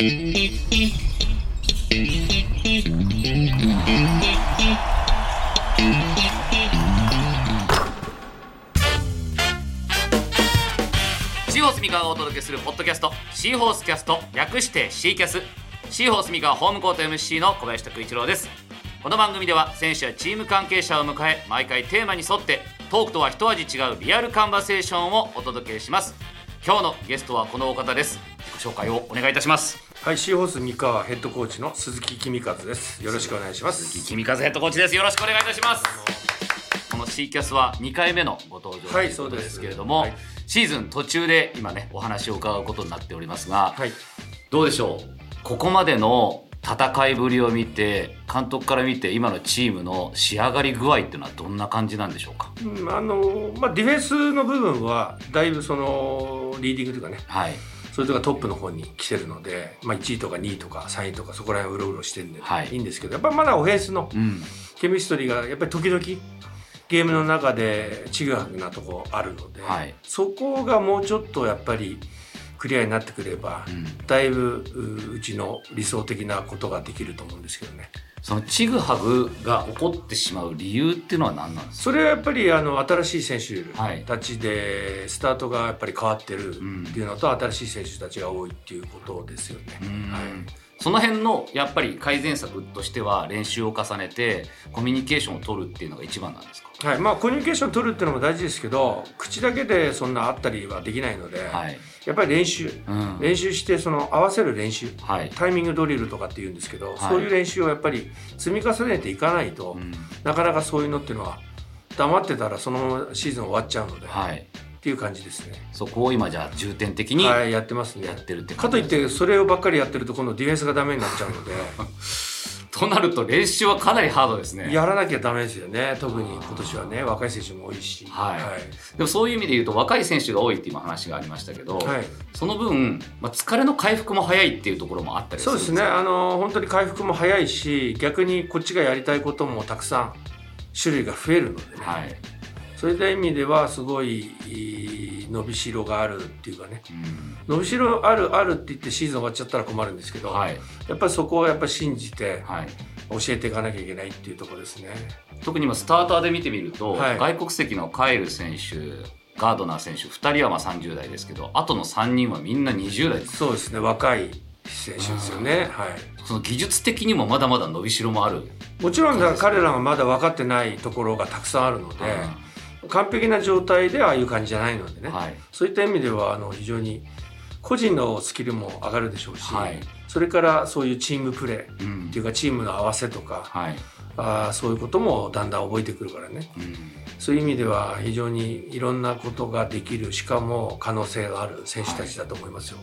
シーホースミカがお届けするポッドキャストシーホースキャスト略してシーキャス。シーホースミカホームコート MC の小林拓一郎です。この番組では選手やチーム関係者を迎え毎回テーマに沿ってトークとは一味違うリアルカンバセーションをお届けします。今日のゲストはこのお方です。自己紹介をお願いいたします。はい、シーホース三河ヘッドコーチの鈴木公和です。よろしくお願いします。君風ヘッドコーチです。よろしくお願いいたします。この C キャスは2回目のご登場とはいいうことですけれども、はい。シーズン途中で今ねお話を伺うことになっておりますが、はい、どうでしょう？ここまでの戦いぶりを見て監督から見て今のチームの仕上がり具合っていうのはどんな感じなんでしょうか？うんあのまあディフェンスの部分はだいぶそのリーディングというかね、はいそれとかトップの方に来てるので、まあ1位とか2位とか3位とかそこら辺うろうろしてるんで、はい。い、いんですけど、やっぱりまだオフェンスのうん。ケミストリーがやっぱり時々ゲームの中でちぐはぐなとこあるので、はい。そこがもうちょっとやっぱりクリアになってくれば、うん。だいぶううちの理想的なことができると思うんですけどね。そのちぐはぐが起こってしまう理由っていうのは何なんですか？それはやっぱりあの新しい選手はいたちでスタートがやっぱり変わってるん。っていうのと、新しい選手たちが多いっていうことですよね。うん。はい。その辺のやっぱり改善策としては練習を重ねてコミュニケーションを取るっていうのが一番なんですか？はい。まあ、コミュニケーション取るっていうのも大事ですけど口だけでそんなあったりはできないので、はい、やっぱり練習。うん。練習してその合わせる練習。はい。タイミングドリルとかっていうんですけど、い。そういう練習をやっぱり積み重ねていかないと、うん。なかなかそういうのっていうのは黙ってたらそのままシーズン終わっちゃうので、はい、っていう感じですね。そこを今じゃあ重点的にやはい、やってますね。ってるってかといってそれをばっかりやってると今度ディフェンスがダメになっちゃうので となると練習はかなりハードですね。やらなきゃダメですよね。特に今年はね若い選手も多いし。はい。はい。でもそういう意味で言うと若い選手が多いって今話がありましたけど、はい。その分、まあ、疲れの回復も早いっていうところもあったりすそうですね。あの本当に回復も早いし逆にこっちがやりたいこともたくさん種類が増えるのでね、はい、そういった意味ではすごいいい伸びしろがあるっていうかね。うん。伸びしろあるあるって言ってシーズン終わっちゃったら困るんですけど、はい。やっぱりそこをやっぱり信じてはい、教えていかなきゃいけないっていうところですね。特に今スターターで見てみると、はい。外国籍のカイル選手ガードナー選手2人はまあ30代ですけどあとの3人はみんな20代。そうですね若い選手ですよね。はい。その技術的にもまだまだ伸びしろもある、もちろん彼らがまだ分かってないところがたくさんあるので、完璧な状態ではああいう感じじゃないのでね、はい。そういった意味ではあの非常に個人のスキルも上がるでしょうし、はい。それからそういうチームプレーうんっていうかチームの合わせとか、はい。あーそういうこともだんだん覚えてくるからね。うん。そういう意味では非常にいろんなことができるしかも可能性がある選手たちだと思いますよ。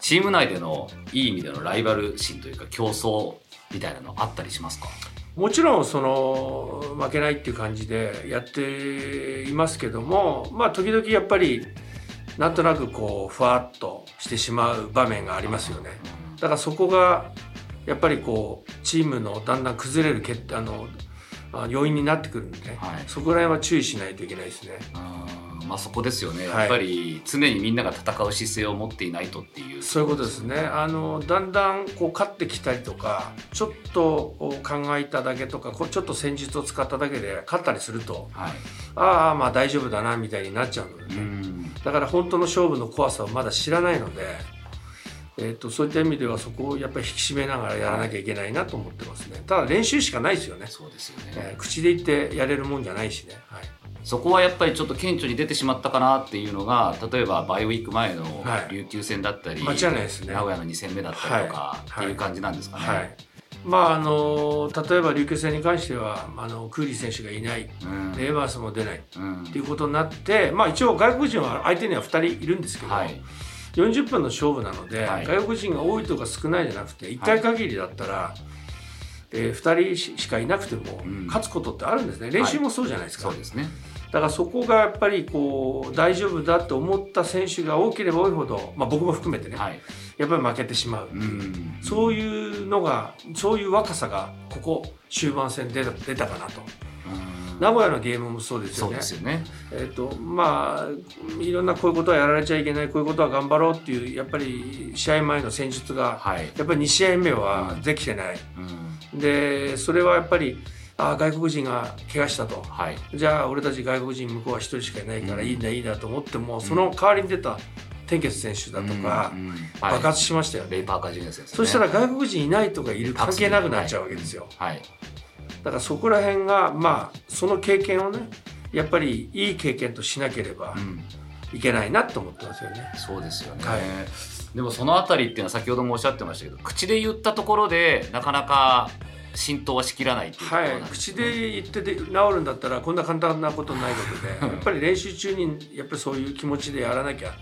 チーム内でのいい意味でのライバル心というか競争みたいなのあったりしますか？もちろんその負けないっていう感じでやっていますけどもまあ時々やっぱりなんとなくこうふわっとしてしまう場面がありますよね。だからそこがやっぱりこうチームのだんだん崩れるけあのあ要因になってくるんでね、はい。そこら辺は注意しないといけないですね。うんまあそこですよね、はいやっぱり常にみんなが戦う姿勢を持っていないとっていうそういうことですね。あのだんだんこう勝ってきたりとか、ちょっと考えただけとか、こうちょっと戦術を使っただけで勝ったりすると、はいああまあ大丈夫だなみたいになっちゃうのでうね。んだから本当の勝負の怖さをまだ知らないので、えー、とそういった意味ではそこをやっぱり引き締めながらやらなきゃいけないなと思ってますね。ただ練習しかないですよね。そうですよね、えー口で言ってやれるもんじゃないしね。はいそこはやっぱりちょっと顕著に出てしまったかなっていうのが例えばバイウィーク前のはい。琉球戦だったり、間違いないですね。名古屋の2戦目だったりとかはいってい。う感じなんですかね。はい。まああの例えば琉球戦に関してはあのクーリー選手がいない、うん。でエバースも出ない。うん。っていうことになって、まあ一応外国人は相手には2人いるんですけど、はい。40分の勝負なので、はい。外国人が多いとか少ないじゃなくて1回限りだったら、えー2人しかいなくてもうん。勝つことってあるんですね、練習もそうじゃないですか、そうですね。だからそこがやっぱりこう大丈夫だと思った選手が多ければ多いほど、まあ、僕も含めてね、はい。やっぱり負けてしまう、うん。そういうのがそういう若さがここ終盤戦で出たかなと。うん。名古屋のゲームもそうですよね。よね。えっとまあいろんなこういうことはやられちゃいけないこういうことは頑張ろうっていうやっぱり試合前の戦術がはい、やっぱり2試合目はできてない、うん、でそれはやっぱりああ外国人が怪我したと。はい。じゃあ俺たち外国人向こうは1人しかいないからうん。いいんだいいんだと思っても、その代わりに出た天傑選手だとか、うんうん爆はい、発しましたよね、レイ・パーカージュニア選手そしたら外国人いないとかいる関係なくなっちゃうわけですよ、はい。だからそこら辺がまあその経験をねやっぱりいい経験としなければうん。いけないなと思ってますよね。そうですよね、はい。でもそのあたりっていうのは先ほどもおっしゃってましたけど口で言ったところでなかなか浸透はしきらないっていうところはいなん、です口で言ってで治るんだったらこんな簡単なことないことで。やっぱり練習中にやっぱりそういう気持ちでやらなきゃ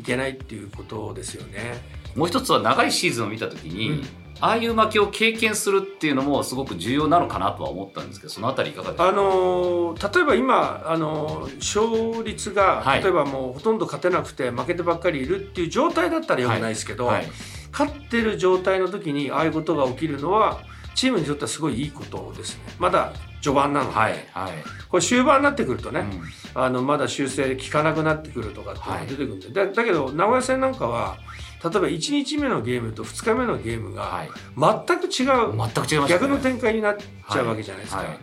いけないっていうことですよね。もう一つは長いシーズンを見た時に、うん。ああいう負けを経験するっていうのもすごく重要なのかなとは思ったんですけどそのあたりいかがですか？あのー例えば今、あのー勝率が、はい。例えばもうほとんど勝てなくて負けてばっかりいるっていう状態だったらよくないですけど、はい。勝ってる状態の時にああいうことが起きるのはチームにとってはすごいいいことですね。まだ序盤なの。で、はいはい、これ終盤になってくるとね、うん。あのまだ修正効かなくなってくるとかっていうのが出てくるんで、だだけど名古屋戦なんかは例えば1日目のゲームと2日目のゲームがはい、全く違う、全く違いますね。逆の展開になっちゃうわけじゃないですか、はいはい。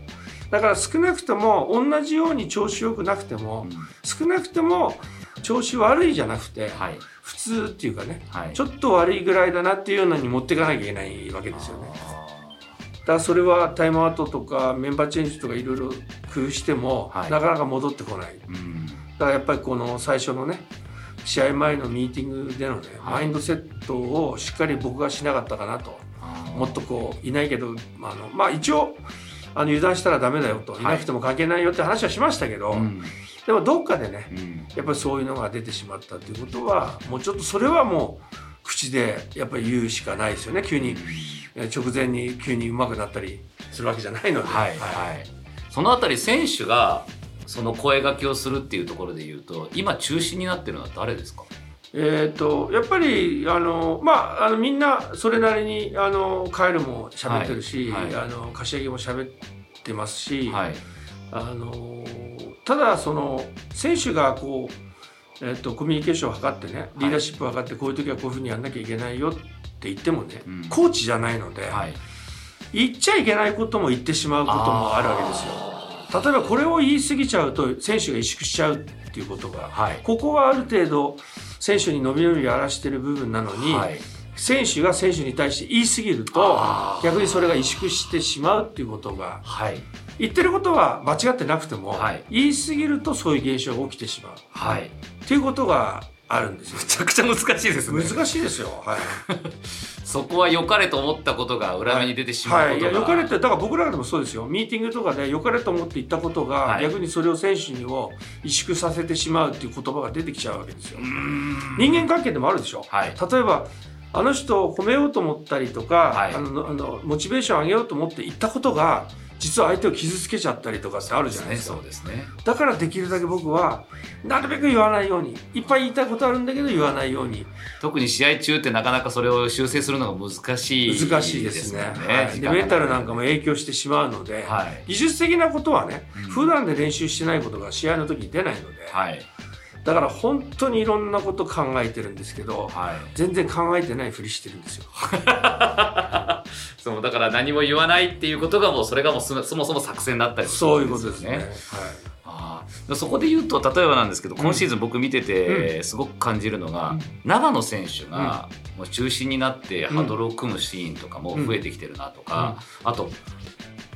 だから少なくとも同じように調子良くなくても、うん。少なくとも調子悪いじゃなくて、はい。普通っていうかねはい。ちょっと悪いぐらいだなっていうのに持っていかなきゃいけないわけですよね。だそれはタイムアウトとかメンバーチェンジとかいろいろ工夫しても、はい。なかなか戻ってこない。うん。だからやっぱりこの最初のね試合前のミーティングでのね、はい。マインドセットをしっかり僕がしなかったかなともっとこういないけどあのまあ一応あの油断したらダメだよと、い。い、なくても関係ないよって話はしましたけど、うん。でもどっかでねうん。やっぱりそういうのが出てしまったということはもうちょっとそれはもう口でやっぱり言うしかないですよね急にえ直前に急に上手くなったりするわけじゃないので。はいはい、そのあたり選手がその声掛けをするっていうところで言うと今中心になってるのは誰ですか？えー、とやっぱりあの、まあ、あのみんなそれなりにあのカエルも喋ってるし、はいはい。あの柏木も喋ってますし、はい。あのただその選手がこう、えー、とコミュニケーションを図ってねリーダーシップを図ってこういう時はこういうふうにやんなきゃいけないよって言ってもね、うん。コーチじゃないので、はい。言っちゃいけないことも言ってしまうこともあるわけですよ。例えばこれを言い過ぎちゃうと選手が萎縮しちゃうっていうことがはい。ここはある程度選手に伸び伸びやらしてる部分なのに、はい。選手が選手に対して言い過ぎると逆にそれが萎縮してしまうっていうことがはい。言ってることは間違ってなくても、はい。言い過ぎるとそういう現象が起きてしまう。はいっていうことがあるんですよ。めちゃくちゃ難しいですね。難しいですよ。はい。そこは良かれと思ったことが裏目に出てしまうはい、いや良かれってだから僕らでもそうですよ。ミーティングとかで良かれと思って言ったことが、はい。逆にそれを選手にを萎縮させてしまうっていう言葉が出てきちゃうわけですよ。人間関係でもあるでしょ。はい。例えばあの人を褒めようと思ったりとか、はい。あのあのモチベーション上げようと思って言ったことが実は相手を傷つけちゃったりとかってあるじゃないですか。そうですね。だからできるだけ僕はなるべく言わないように。いっぱい言いたいことあるんだけど言わないように。特に試合中ってなかなかそれを修正するのが難しい難しいですね。よはい、でメンタルなんかも影響してしまうので、はい。技術的なことはね、うん。普段で練習してないことが試合の時に出ないので、はいだから本当にいろんなこと考えてるんですけどはい。全然考えてないふりしてるんですよ。そうだから何も言わないっていうことがもうそれがもうそそもそも作戦だったりもするそういうことですね。はい。そこで言うと例えばなんですけど今シーズン僕見ててすごく感じるのが、うん。長野選手がもう中心になってハドルを組むシーンとかも増えてきてるなとか、あと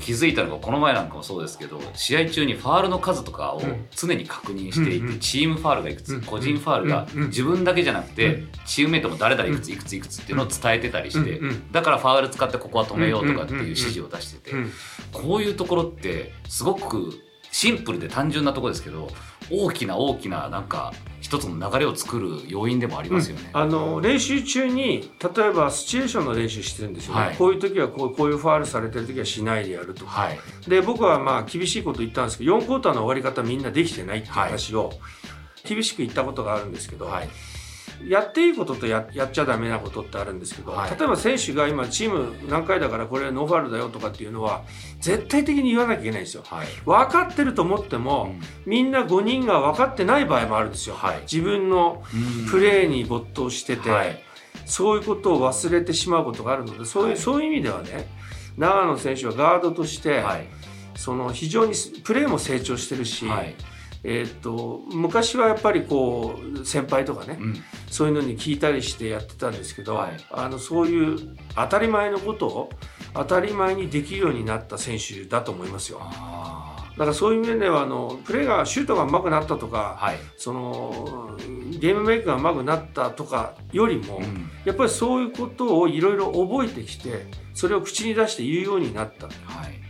気づいたのがこの前なんかもそうですけど試合中にファールの数とかをうん。常に確認していてチームファールがいくつうん個人ファールが自分だけじゃなくうてチームメイトも誰々いくついくついくつっていうのを伝えてたりしてだからファール使ってここは止めようとかっていう指示を出しててうんこういうところってすごくシンプルで単純なところですけど大きな大きななんか一つの流れを作る要因でもありますよね。あの練習中に例えばシチュエーションの練習してるんですよ。ね、はい。こういう時はこうこういうファールされてる時はしないでやるとか、はい、で僕はまあ厳しいこと言ったんですけど4クォーターの終わり方みんなできてないっていう話を厳しく言ったことがあるんですけど、はい、やっていいこととややっちゃダメなことってあるんですけど、はい。例えば選手が今チーム何回だからこれノーファウルだよとかっていうのは絶対的に言わなきゃいけないんですよ。はい。分かってると思っても、みんな5人が分かってない場合もあるんですよ。はい。自分のプレーに没頭してて、はい。そういうことを忘れてしまうことがあるのでそういう,、はい。そういう意味ではね長野選手はガードとして、はい。その非常にプレーも成長してるし、はいえーっと昔はやっぱりこう先輩とかね、うん。そういうのに聞いたりしてやってたんですけど、はい。あのそういう当たり前のことを当たり前にできるようになった選手だと思いますよ。あだからそういう面ではあのプレーがシュートが上手くなったとーか、はい。そのゲームメイクが上手くなったとかよりも、うん。やっぱりそういうことをいろいろ覚えてきてそれを口に出して言うようになった。っはい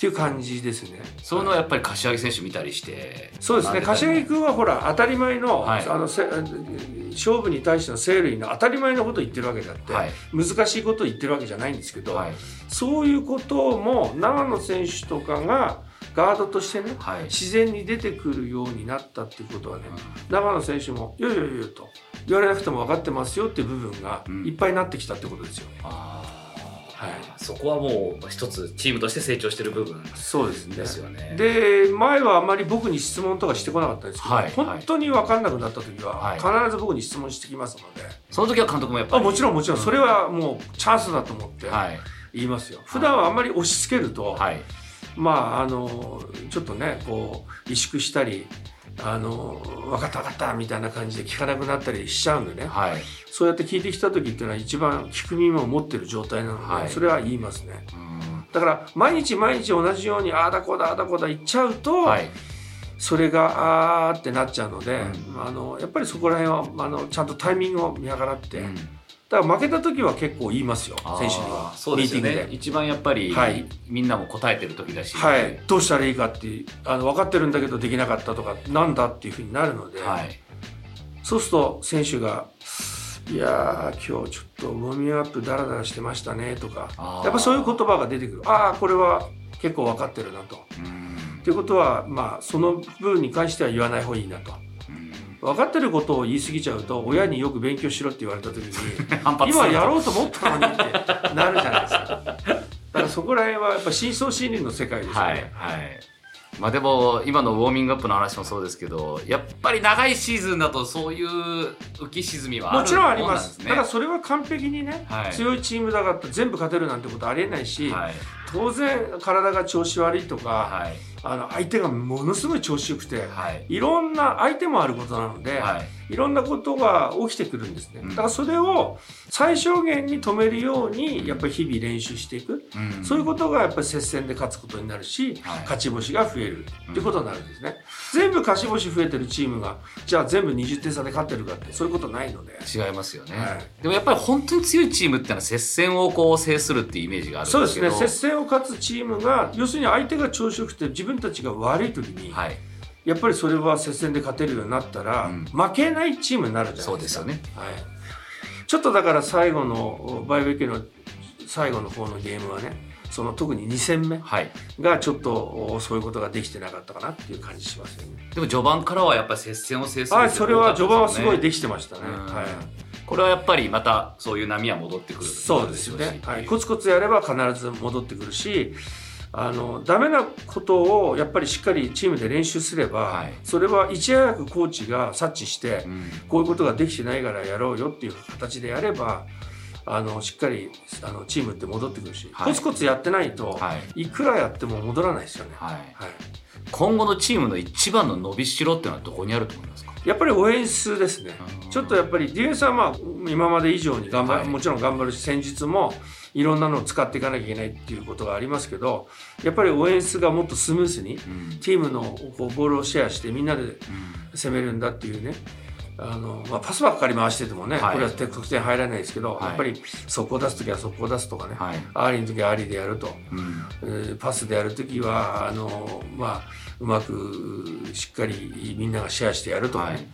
ていう感じですね。そのやっぱり柏木選手見たりして。そうですね。柏木君はほら当たり前の,、はい。あのせ勝負に対しての生類の当たり前のことを言ってるわけであって、はい。難しいことを言ってるわけじゃないんですけど、はい。そういうことも長野選手とかがガードとしてねはい。自然に出てくるようになったっていうことはね、長野選手も「いやいやいや」と言われなくても分かってますよっていう部分がうん。いっぱいになってきたってことですよ。あーはい。そこはもう一つチームとして成長してる部分そうですね。ですよね。で前はあんまり僕に質問とかしてこなかったんですけど、はい本当に分かんなくなった時ははい。必ず僕に質問してきますので、その時は監督もやっぱありもちろんもちろん。それはもうチャンスだと思ってはい。言いますよ、普段はあんまり押し付けると、はい。まああのちょっとねこう萎縮したりあの分かった分かったみたいな感じで聞かなくなったりしちゃうんでね。はい。そうやって聞いてきた時っていうのは一番聞く耳を持ってる状態なので、はい。それは言いますね。うん。だから毎日毎日同じようにああだこうだああだこうだ言っちゃうと、はい。それがあーってなっちゃうので、うん。あのやっぱりそこら辺はあのちゃんとタイミングを見計らって、うんだから負けた時は結構言いますよ選手には。そうですよミーティングで。ね一番やっぱり、はい。みんなも答えてる時だし。はい、どうしたらいいかってあの分かってるんだけどできなかったとかなんだっていうふうになるので、はい。そうすると選手が「いやー今日ちょっとウォーミングアップダラダラしてましたね」とかやっぱそういう言葉が出てくる。ああこれは結構分かってるなと。うん。ということはまあその部分に関しては言わない方がいいなと。うん分かってることを言い過ぎちゃうと親によく勉強しろって言われた時に 今やろうと思ったのにってなるじゃないですか。だからそこら辺はやっぱ深層心理の世界ですよはいね。はいまあでも今のウォーミングアップの話もそうですけどやっぱり長いシーズンだとそういう浮き沈みはあるもちろんあります。だからそれは完璧にね、はい強いチームだから全部勝てるなんてことありえないし、はい当然体が調子悪いとか、はいあの相手がものすごい調子よくて、はいいろんな相手もあることなので、はいいろんなことが起きてくるんですね。うんだからそれを最小限に止めるようにやっぱり日々練習していく。うんそういうことがやっぱり接戦で勝つことになるし、はい勝ち星が増えるっていうことになるんですね。全部勝ち星増えてるチームが、じゃあ全部20点差で勝ってるかってそういうことないので。違いますよね、はいでもやっぱり本当に強いチームってのは接戦をこう制するっていうイメージがあるんそうでけどですすね。接戦を勝つチームが、要するに相手が調子よくて自分たちが悪い時に、はいやっぱりそれは接戦で勝てるようになったら、うん負けないチームになるじゃないですか。そうですよねはい。ちょっとだから最後の、バイベケの最後の方のゲームはね、その特に2戦目はいがちょっとおそういうことができてなかったかなっていう感じしますよね。でも序盤からはやっぱり接戦を制するはい、それは序盤はすごいでできてましたね。うんはい。これはやっぱりまたそういう波は戻ってくるそうですよね。はい、コこツコツやれば必ず戻ってくるし、あのダメなことをやっぱりしっかりチームで練習すれば、はい。それはいち早くコーチが察知して、うん。こういうことができてないからやろうよっていう形でやれば、あのしっかりあのチームって戻ってくるし、はい。コツコツやってないと、はい。い、くらやっても戻らないですよね。はい。はい今後のチームの一番の伸びしろっていうのはどこにあると思いますか？やっぱりオフェンスですね。ちょっとやっぱりディフェンスはまあ今まで以上に頑張る、はい。もちろん頑張るし戦術もいろんなのを使っていかなきゃいけないっていうことがありますけどやっぱりオフェンスがもっとスムースにうん。チームのこうボールをシェアしてみんなで攻めるんだっていうねあの、まあ、パスばっかり回しててもね、はい。これは得点入らないですけど、はい。やっぱり速攻出す時は速攻出すとかね、はい。 early の時は early でやると、うん。えーパスでやる時はあの、まあ、うまくしっかりみんながシェアしてやるとかね、はい。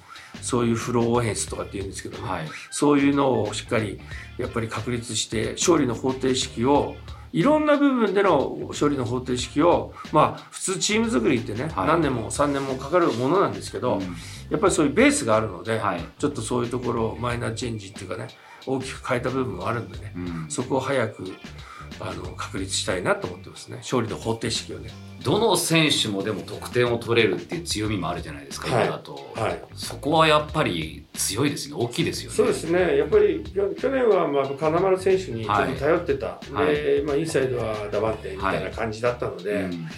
そういう flow offense とかっていうんですけどね、はい。そういうのをしっかりやっぱり確立して勝利の方程式をいろんな部分での勝利の方程式をまあ普通チーム作りってね、はい。何年も3年もかかるものなんですけど、うんやっぱりそういうベースがあるので、はい。ちょっとそういうところをマイナーチェンジっていうかね大きく変えた部分もあるんでね、うん。そこを早くあの確立したいなと思ってますね。勝利の方程式をね。どの選手もでも得点を取れるっていう強みもあるじゃないですか、はい。今だと、はい。そこはやっぱり強いですよね。大きいですよね。そうですね、やっぱり去年はまあ金丸選手にちょっと頼ってた、はい。でまあ、インサイドはダバンテみたいな感じだったので、うん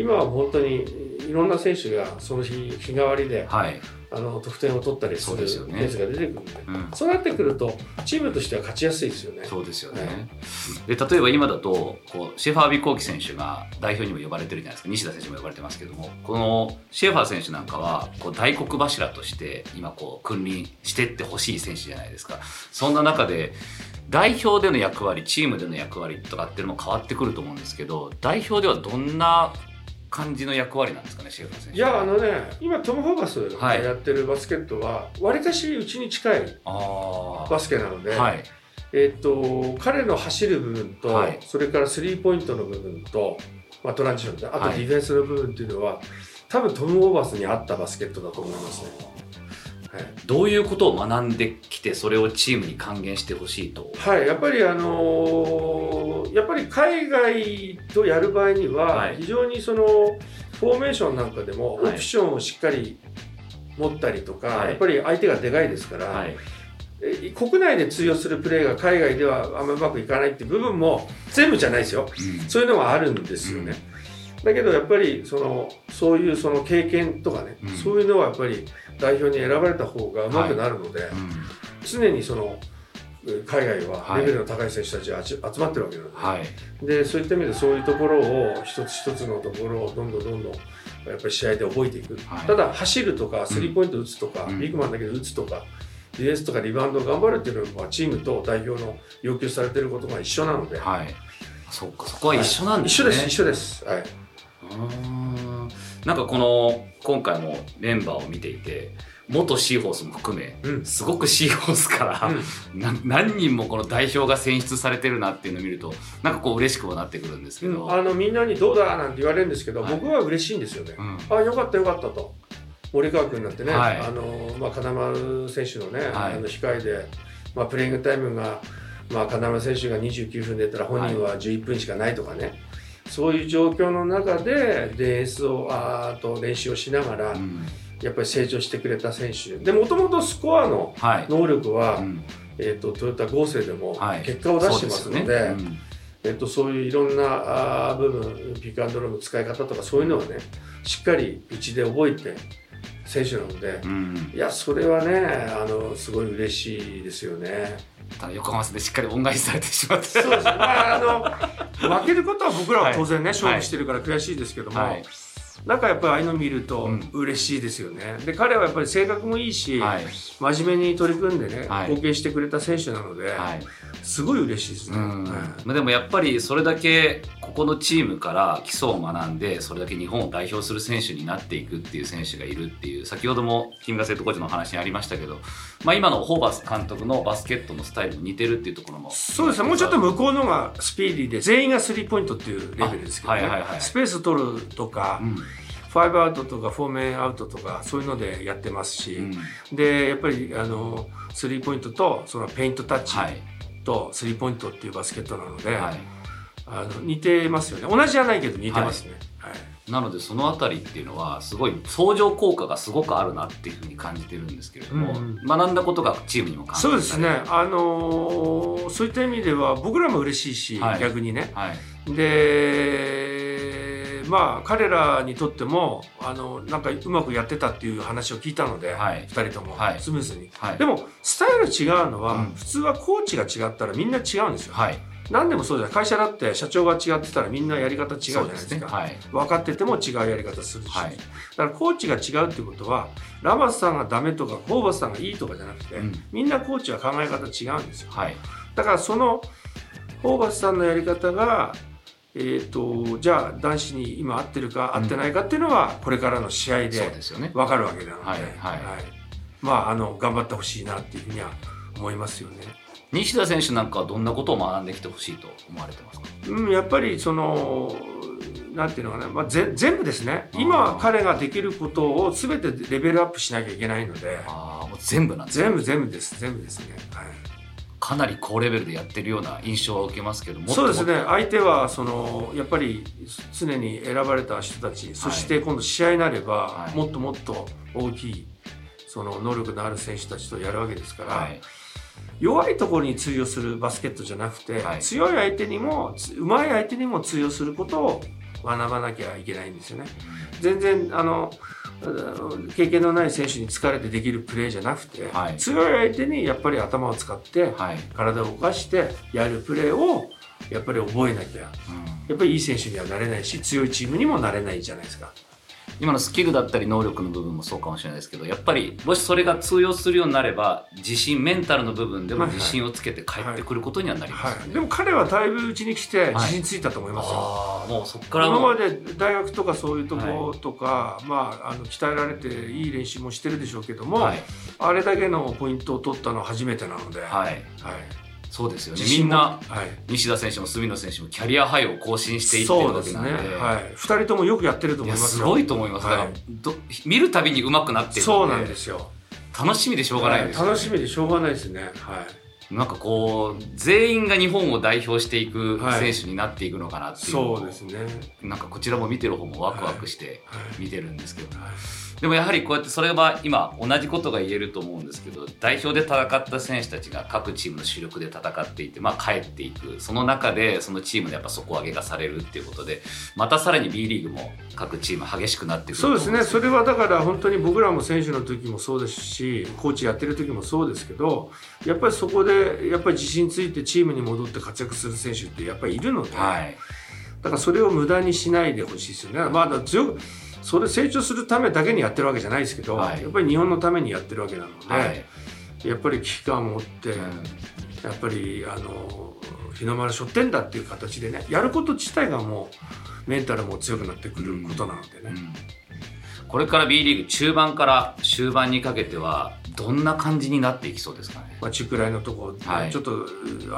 今は本当にいろんな選手がその日日替わりではい、あの得点を取ったりするそうですよね。選手が出てくるので、うん。そうなってくるとチームとしては勝ちやすいですよね。そうですよね、はで例えば今だとこうシェファー・ビコーキ選手が代表にも呼ばれてるじゃないですか。西田選手も呼ばれてますけども。このシェファー選手なんかはこう大黒柱として今こう君臨してってほしい選手じゃないですか。そんな中で代表での役割チームでの役割とかっていうのも変わってくると思うんですけど代表ではどんな感じの役割なんですかねシェフ選手いやあのね今トム・ホーバスがはい。やってるバスケットはわりかしうちに近いあバスケなので、ーはい。えっと彼の走る部分と、はい。それからスリーポイントの部分と、まあ、トランジションとあとはい。ディフェンスの部分っていうのは、多分トム・オーバスに合ったバスケットだと思いますね。はいどういうことを学んできてそれをチームに還元してほしいと？はい、やっぱりあのーやっぱり海外とやる場合には、はい。非常にそのフォーメーションなんかでもオはい。プションをしっかり持ったりとか、はい。やっぱり相手がでかいですから、はい。え国内で通用するプレーが海外ではあんまりうまくいかないっていう部分も全部じゃないですよ。うん。そういうのがあるんですよね。だけどやっぱりそのそういうその経験とかね、うん。そういうのはやっぱり代表に選ばれた方がうまくなるので、うん。常にそのえ海外ははい。レベルの高い選手たちが集集まってるわけなので,、はい。でそういった意味でそういうところを一つ一つのところをどんどんどんどんやっぱり試合で覚えていく、はい。ただ走るとかスリーポイント打つとか、うん。ビッグマンだけど打つとかディフェンスとかリバウンドを頑張るっていうのはチームと代表の要求されてることが一緒なので、はい。そそこは一緒なんですね。一緒です一緒です、はい、なんかこの今回もメンバーを見ていて元シーホースも含め、うん。すごくシーホースから、な何人もこの代表が選出されてるなっていうのを見るとなんかこう嬉しくもなってくるんですけど、あのみんなにどうだなんて言われるんですけど、はい。僕は嬉しいんですよね。うん。あよかったよかったと。森川君なんてね、はい。あのまあ、金丸選手のね、はい。あの控えで、まあ、プレイングタイムが、まあ、金丸選手が29分出たら本人は11分しかないとかね、そういう状況の中でデースをあーと練習をしながら、うん。やっぱり成長してくれた選手。でもともとスコアのはい、能力は、うん。えー、とトヨタ合成でもはい。結果を出してますので,、そうすよね。えっと、そういういろんなあー部分ピックアンドロールの使い方とかそういうのはねしっかりうちで覚えて選手なので、うん。うんいやそれはねあのすごい嬉しいですよね。ただ横浜市でしっかり恩返しされてしまって。そうですね、まあ、あの 負けることは僕らは当然ね、はい。勝負してるから悔しいですけども、はいなんかやっぱりああいうの見るとうん。嬉しいですよね。で彼はやっぱり性格もいいし、はい。真面目に取り組んでね、はい。貢献してくれた選手なので、はい。すごい嬉しいですね。まあでもやっぱりそれだけここのチームから基礎を学んでそれだけ日本を代表する選手になっていくっていう選手がいるっていう先ほども木村セットコーチの話にありましたけど、まあ、今のホーバス監督のバスケットのスタイルに似てるっていうところも。そうですね、もうちょっと向こうのがスピーディーで、全員がスリーポイントっていうレベルですけどね、あはいはいはい。スペース取るとか、うんファイブアウトとかフォーメンアウトとか、そういうのでやってますし、うん。で、やっぱりあのスリーポイントとそのペイントタッチはい。とスリーポイントっていうバスケットなので、はい。あの似てますよね、同じじゃないけど似てますね。はい。なのでそのあたりっていうのはすごい相乗効果がすごくあるなっていうふうに感じてるんですけれども、うん学んだことがチームにも感じそうですね、あのーそういった意味では僕らも嬉しいし、はい。逆にね。はい。でまあ彼らにとってもあのなんかうまくやってたっていう話を聞いたので、はい。2人とも、はい。スムーズに。はい。でもスタイル違うのは、うん。普通はコーチが違ったらみんな違うんですよ。はい。何でもそうじゃない。会社だって社長が違ってたらみんなやり方違うじゃないですか。はい。分かってても違うやり方するし、はい。だからコーチが違うっていうことはラマスさんがダメとかホーバスさんがいいとかじゃなくて、うん。みんなコーチは考え方違うんですよ。はい。だからそのホーバスさんのやり方がえー、とじゃあ男子に今合ってるか合ってないかっていうのはこれからの試合で分かるわけなので、はいはい。まああの頑張ってほしいなっていうふうには思いますよね。西田選手なんかはどんなことを学んできてほしいと思われてますか？うん、やっぱりそのなんていうのかな、まあ、ぜ全部ですね。今彼ができることを全てレベルアップしなきゃいけないので。ああもう全部なんですね。全部全部です。全部ですね、はい、かなり高レベルでやってるような印象を受けますけどもそうですね。相手はそのやっぱり常に選ばれた人たちそして今度試合になれば、はい。もっともっと大きいその能力のある選手たちとやるわけですから、はい。弱いところに通用するバスケットじゃなくて、はい。強い相手にもつうまい相手にも通用することを学ばなきゃいけないんですよね。全然あの経験のない選手に疲れてできるプレーじゃなくて、はい。強い相手にやっぱり頭を使ってはい、体を動かしてやるプレーをやっぱり覚えなきゃ。うん。やっぱりいい選手にはなれないし強いチームにもなれないじゃないですか。今のスキルだったり能力の部分もそうかもしれないですけどやっぱりもしそれが通用するようになれば自信メンタルの部分でもはいはい。自信をつけて帰ってくることにはなりますよね、はい、でも彼はだいぶうちに来て自信ついたと思いますよ。ああもうそこから今もまで大学とかそういうところとか、まあ、あの鍛えられていい練習もしてるでしょうけども、はい、あれだけのポイントを取ったのは初めてなので、はい。はい、そうですよね。みんなはい、西田選手も隅野選手もキャリアハイを更新していってるそうですね、わけなんではい、2人ともよくやってると思いますよ。すごいと思います、だからはいど見るたびに上手くなってるそうなんですよ。楽しみでしょうがないですよね、楽しみでしょうがないですね、はい。なんかこう全員が日本を代表していくはい。選手になっていくのかなっていう。のをそうですね、なんかこちらも見てる方もワクワクしてはい。見てるんですけど、はいでもやはりこうやってそれは今同じことが言えると思うんですけど代表で戦った選手たちが各チームの主力で戦っていて、まあ、帰っていく。その中でそのチームでやっぱ底上げがされるっていうことでまたさらに B リーグも各チーム激しくなってくるとそうですね、それはだから本当に僕らも選手の時もそうですし、コーチやってる時もそうですけど、やっぱりそこでやっぱり自信ついてチームに戻って活躍する選手ってやっぱりいるので、はい。だからそれを無駄にしないでほしいですよね。まあ、強くそれ成長するためだけにやってるわけじゃないですけど、はい。やっぱり日本のためにやってるわけなので、はい。やっぱり危機感を持って、うんやっぱりあの日の丸背負ってんだっていう形でね、やること自体がもうメンタルも強くなってくることなのでね。うん。これから B リーグ中盤から終盤にかけてはどんな感じになっていきそうですかね？まあ、中くらいのとこ、はい。ちょっとう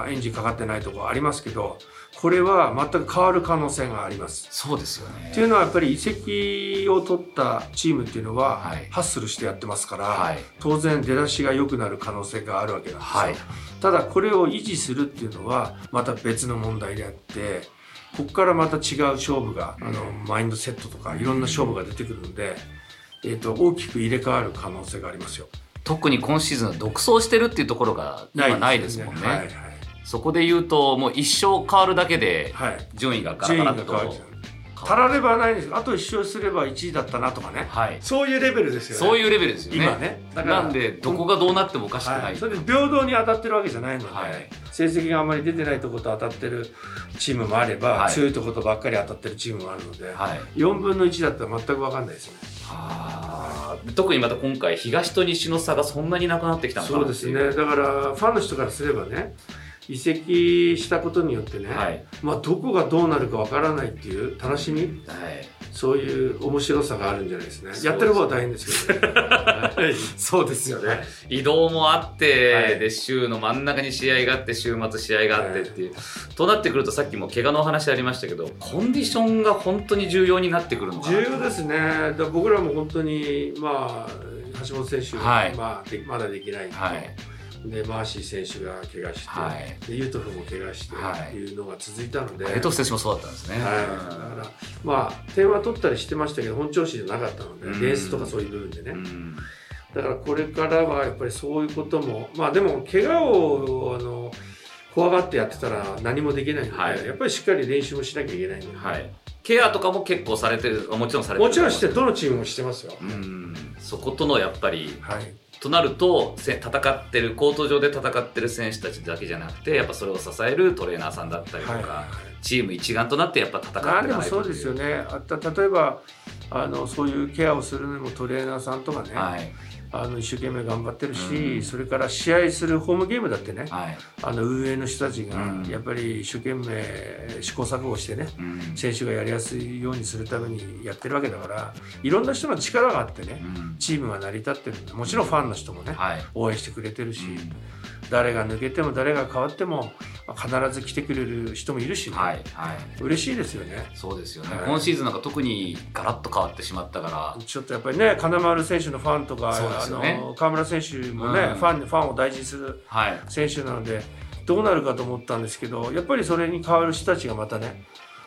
エンジンかかってないとこありますけどこれは全く変わる可能性があります。そうですよね。っていうのはやっぱり移籍を取ったチームっていうのははい。ハッスルしてやってますから、はい。当然出だしが良くなる可能性があるわけなんですよ、はい。ただこれを維持するっていうのはまた別の問題であってここからまた違う勝負が、あのマインドセットとかいろんな勝負が出てくるので、えー、と大きく入れ替わる可能性がありますよ。特に今シーズンは独走してるっていうところが今ないですもんね。はいはいそこで言うともう一生変わるだけではい。順位がガラガラとが変わる。たらればないんです。あと一勝すれば1位だったなとかね。はい。そういうレベルですよね。そういうレベルですよね。今ね。なんでどこがどうなってもおかしくなはい。い、それで平等に当たってるわけじゃないので、はい。成績があまり出てないとこと当たってるチームもあれば、はい。強いとことばっかり当たってるチームもあるので、はい。4分の1だったら全く分かんないですよね特にまた今回東と西の差がそんなになくなってきたのかそうですね。だからファンの人からすればね移籍したことによってね、はい。まあ、どこがどうなるか分からないっていう楽しみ？はい。そういう面白さがあるんじゃないですね。すやってる方は大変ですけどね、はい。そうですよはい。移動もあって、はい。で週の真ん中に試合があって週末試合があってっていう、となってくるとさっきも怪我のお話ありましたけどコンディションが本当に重要になってくるのかな重要ですね。だ僕らも本当にまあ橋本選手が、はい。まあ、でまだできないと、はいでマーシー選手が怪我して、はい。でユートフも怪我して、はい。いうのが続いたので、エトフ選手もそうだったんですね、はい、だからまあ点は取ったりしてましたけど本調子じゃなかったので、うん。ベースとかそういう部分でね、うん。だからこれからはやっぱりそういうこともまあでも怪我をあの怖がってやってたら何もできないので、はいやっぱりしっかり練習もしなきゃいけないので、はい、ケアとかも結構されてるもちろんされてるもちろんしてどのチームもしてますよ、うん。そことのやっぱりはいとなるとせ戦ってるコート上で戦ってる選手たちだけじゃなくてやっぱそれを支えるトレーナーさんだったりとか、はい。チーム一丸となってやっぱ戦っていかあなそうですよね。あた例えばあのそういうケアをするのにもトレーナーさんとかね、はいあの一生懸命頑張ってるし、うん。それから試合するホームゲームだってね、はい、あの運営の人たちがうん。やっぱり一生懸命試行錯誤してね、うん。選手がやりやすいようにするためにやってるわけだからいろんな人の力があってね、うん。チームが成り立ってるんでもちろんファンの人もね、はい。応援してくれてるし、誰が抜けても誰が変わっても必ず来てくれる人もいるし、ね、はいはい。嬉しいですよね。そうですよね、はい。今シーズンなんか特にガラッと変わってしまったから。ちょっとやっぱりね金丸選手のファンとか、そうであの河村選手もね、うん。ファンファンを大事にするはい。選手なのでどうなるかと思ったんですけどやっぱりそれに代わる人たちがまたね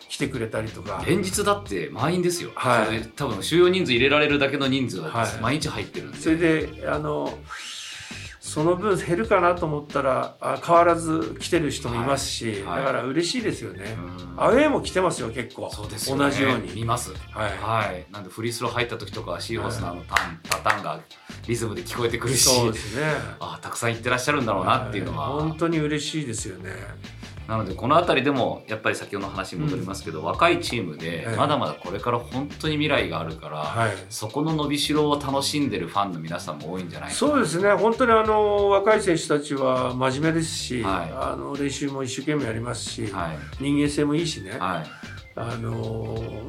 来てくれたりとか。連日だって満員ですよ、はい。多分収容人数入れられるだけの人数ははい。毎日入ってるんで、それであのその分減るかなと思ったらあ変わらず来てる人もいますし、はい。はい。だから嬉しいですよね、うん。アウェーも来てますよ結構。そうですよね。同じように。見ます。はい、はい。なんでフリースロー入った時とかシーホースのあのターン、パターンがリズムで聞こえてくるしそうですね。あたくさん行ってらっしゃるんだろうなっていうのは、はい。本当に嬉しいですよねなのでこの辺りでもやっぱり先ほどの話に戻りますけど、若いチームでええ。まだまだこれから本当に未来があるから、はい。そこの伸びしろを楽しんでるファンの皆さんも多いんじゃないかな。そうですね。本当にあの若い選手たちは真面目ですし、はい。あの練習も一生懸命やりますし、はい。人間性もいいしね、はいあの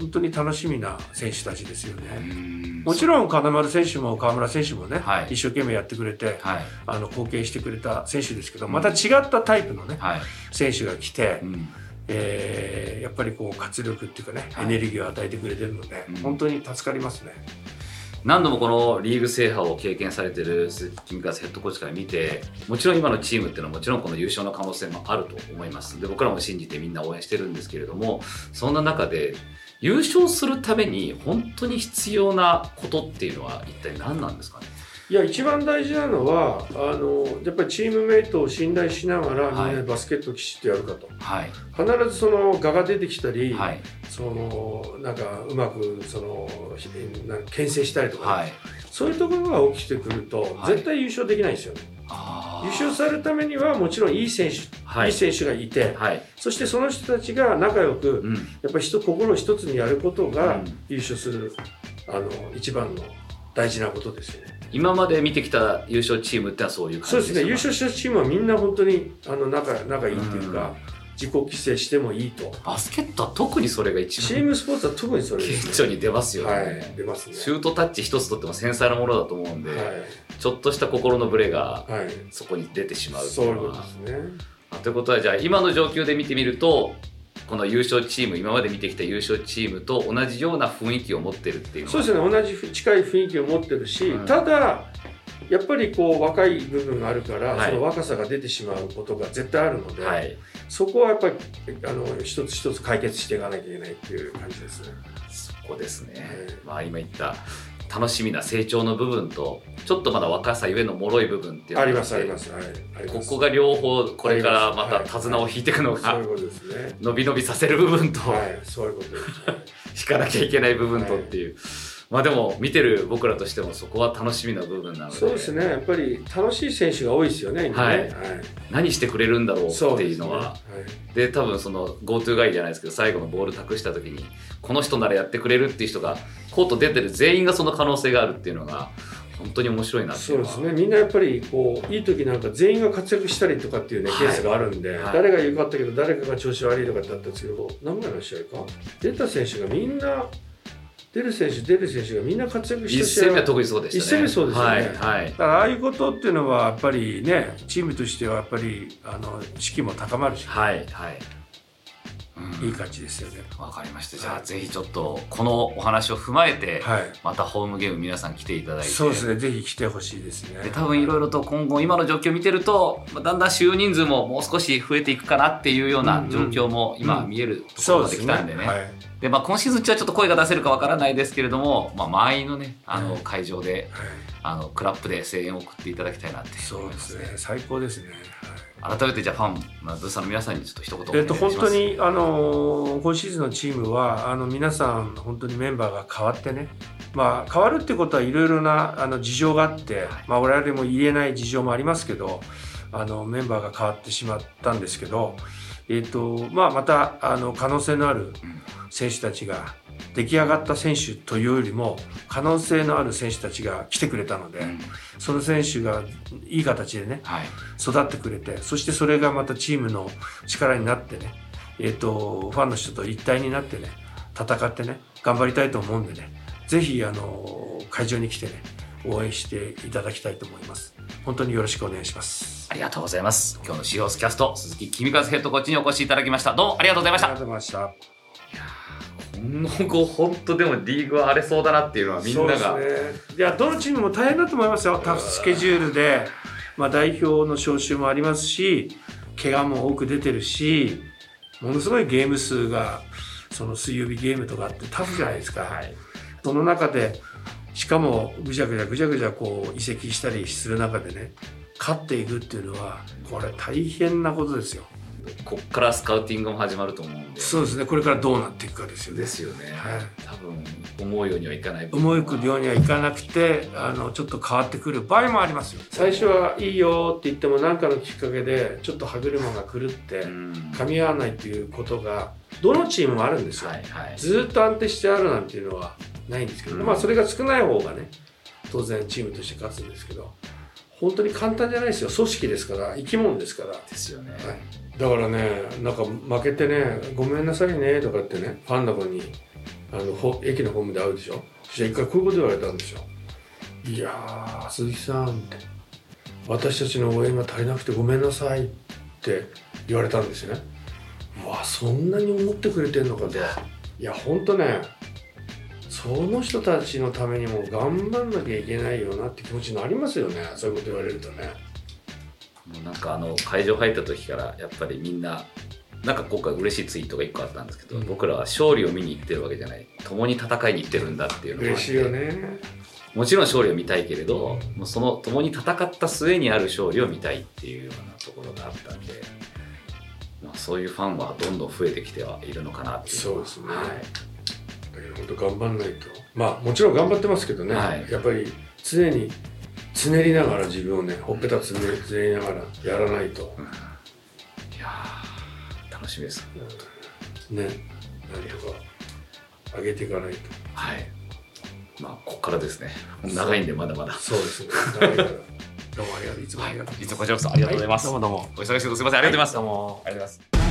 本当に楽しみな選手たちですようね。ん。もちろん金丸選手も河村選手もね、はい。一生懸命やってくれて、はい。あの貢献してくれた選手ですけど、うん。また違ったタイプのね、はい、選手が来て、うん。えーやっぱりこう活力っていうかね、はい。エネルギーを与えてくれてるので、うん。本当に助かりますね。何度もこのリーグ制覇を経験されてる鈴木キムカズヘッドコーチから見てもちろん今のチームっていうのはもちろんこの優勝の可能性もあると思います。で僕らも信じてみんな応援してるんですけれどもそんな中で優勝するために本当に必要なことっていうのは一体何なんですかね？いや一番大事なのはあのやっぱりチームメイトを信頼しながら、はい。みんなでバスケットをきちっとやるかと。はい。必ずその我が出てきたり、はい。そのなんかうまくそのひなんか牽制したりとかね、はい。そういうところが起きてくると、はい。絶対優勝できないんですよね。優勝されるためにはもちろんいい選手、はい。い、い選手がいて、はい。そしてその人たちが仲良く、うん。やっぱり人心を一つにやることがうん。優勝する、あの一番の大事なことですよね。今まで見てきた優勝チームってのはそういうそうですね。感じですか優勝したチームはみんな本当にあの仲仲いいっていうか、うん自己規制してもいいと。バスケットは特にそれが一番チームスポーツは特にそれ顕著に出ますよね、はい、出ますね。シュートタッチ一つとっても繊細なものだと思うんで、はい、ちょっとした心のブレがはい、そこに出てしまうってそういうういのはことですね。あということはじゃあ今の状況で見てみるとこの優勝チーム今まで見てきた優勝チームと同じような雰囲気を持ってるっていうそうですね。同じ近い雰囲気を持ってるし、うん。ただやっぱりこう若い部分があるから、はい。その若さが出てしまうことが絶対あるので、はい。そこはやっぱりあの一つ一つ解決していかなきゃいけないっていう感じですね。そこですね、はい。まあ今言った楽しみな成長の部分とちょっとまだ若さゆえの脆い部分っていうのがありますあります。はい。ありますここが両方これからまたはい手綱を引いていくのが。伸び伸びさせる部分とはい、そういうことです。引かなきゃいけない部分とっていう、まあでも見てる僕らとしてもそこは楽しみな部分なので。そうですね。やっぱり楽しい選手が多いですよね。今ね。はい。何してくれるんだろうっていうのは。で多分その GoTo ガイじゃないですけど最後のボール託した時にこの人ならやってくれるっていう人がコート出てる全員がその可能性があるっていうのが本当に面白いなっていのは。そううですね。みんなやっぱりこういい時なんか全員が活躍したりとかっていうね、はい。ケースがあるんで、はい。誰が良かったけど誰かが調子悪いとかってあったんですけど、何枚の試合か。出た選手がみんな出る選手出る選手がみんな活躍した試合。一戦目は特にそうでしたね。一戦目そうですよね。はいはい。だからああいうことっていうのはやっぱりねチームとしてはやっぱりあの士気も高まるし、はいはい、うんいい感じですよね。わかりましたじゃあぜひちょっとこのお話を踏まえて、はい。またホームゲーム皆さん来ていただいてそうですね。ぜひ来てほしいですね。で多分いろいろと今後今の状況を見てるとまあだんだん収容人数ももう少し増えていくかなっていうような状況も今見えるところまでそうですね。来たんでね。はい。でまあ、今シーズン中はちょっと声が出せるかわからないですけれども、まあ、満員のねあのはい会場ではいあのクラップで声援を送っていただきたいなってそうで思いますすね。最高ですね。はい改めてじゃあファン、まあ、ブースの皆さんにちょっと一言おえっと、本当に、あの今シーズンのチームはあの皆さん本当にメンバーが変わってね、まあ、変わるってことはいろいろなあの事情があって、まあ、我々も言えない事情もありますけどあのメンバーが変わってしまったんですけど、えっとまあ、またあの可能性のある選手たちが出来上がった選手というよりも可能性のある選手たちが来てくれたので、うん。その選手がいい形でねはい。育ってくれてそしてそれがまたチームの力になってね、えー、とファンの人と一体になってね戦ってね頑張りたいと思うんでねぜひあの会場に来てね応援していただきたいと思います。本当によろしくお願いします。ありがとうございます。今日のシーホースキャスト鈴木君和ヘッドコーチにお越しいただきました。どうもありがとうございました。ありがとうございました今後本当でもリーグは荒れそうだなっていうのはみんなが。ね。いやどのチームも大変だと思いますよ。タフスケジュールで、まあ、代表の招集もありますし怪我も多く出てるしものすごいゲーム数がその水曜日ゲームとかってタフじゃないですか、はい。その中でしかもぐちゃぐちゃぐちゃぐちゃこう移籍したりする中でね勝っていくっていうのはこれ大変なことですよこっからスカウティングも始まると思うんで。そうですね。これからどうなっていくかですよね。ですよね、はい。多分思うようにはいかない思いくようにはいかなくてあのちょっと変わってくる場合もありますよ。最初はいいよって言っても何かのきっかけでちょっと歯車が狂ってうん。噛み合わないっていうことがどのチームもあるんですよ、はいはい。ずーっと安定してあるなんていうのはないんですけど、うん。まあそれが少ない方がね当然チームとして勝つんですけど本当に簡単じゃないですよ。組織ですから生き物ですから、ですよね、はい、だからねなんか負けてね「ごめんなさいね」とかってねファンの子にあのほ駅のホームで会うでしょ？そしたら一回こういうこと言われたんですよ「いやー鈴木さん」って「私たちの応援が足りなくてごめんなさい」って言われたんですよね。うわそんなに思ってくれてんのかと。いやほんとねその人たちのためにも頑張んなきゃいけないよなって気持ちになりますよね。そういうこと言われるとね。もうなんかあの会場入った時からやっぱりみんななんか今回嬉しいツイートが1個あったんですけど、うん。僕らは勝利を見に行ってるわけじゃない。共に戦いに行ってるんだっていうのが嬉しいよね。もちろん勝利を見たいけれど、もうその共に戦った末にある勝利を見たいっていうようなところがあったんで、まあ、そういうファンはどんどん増えてきてはいるのかなっていうそうですね。はいだけど本当頑張んないと。まあもちろん頑張ってますけどね、はい。やっぱり常につねりながら自分をねほっぺたつねつねりながらやらないと。いやー楽しみです。ね。何とか上げていかないと。はい。まあここからですね。長いんでまだまだ。そうですね。長いから。どうもありがとう。いつもありがとういつもこちらこそありがとうございます、はどうもどうも。お忙しいところすみません。ありがとうございます、どうも。ありがとうございます